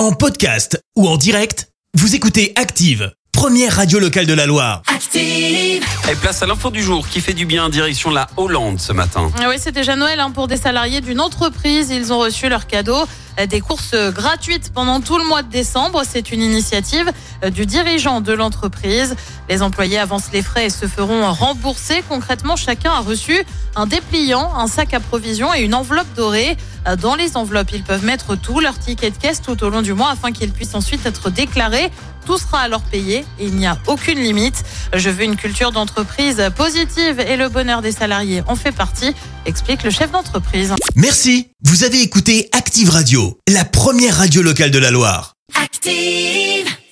En podcast ou en direct, vous écoutez Active, première radio locale de la Loire. Active. Et place à l'info du jour qui fait du bien direction la Hollande ce matin. Ah Oui, c'est déjà Noël hein, pour des salariés d'une entreprise. Ils ont reçu leur cadeau. euh, Des courses gratuites pendant tout le mois de décembre. C'est une initiative euh, du dirigeant de l'entreprise. Les employés avancent les frais et se feront rembourser. Concrètement, chacun a reçu un dépliant, un sac à provisions et une enveloppe dorée. Dans les enveloppes, ils peuvent mettre tout leur ticket de caisse tout au long du mois afin qu'ils puissent ensuite être déclarés. Tout sera alors payé et il n'y a aucune limite. Je veux une culture d'entreprise positive et le bonheur des salariés en fait partie, explique le chef d'entreprise. Merci, vous avez écouté Active Radio, la première radio locale de la Loire. Active.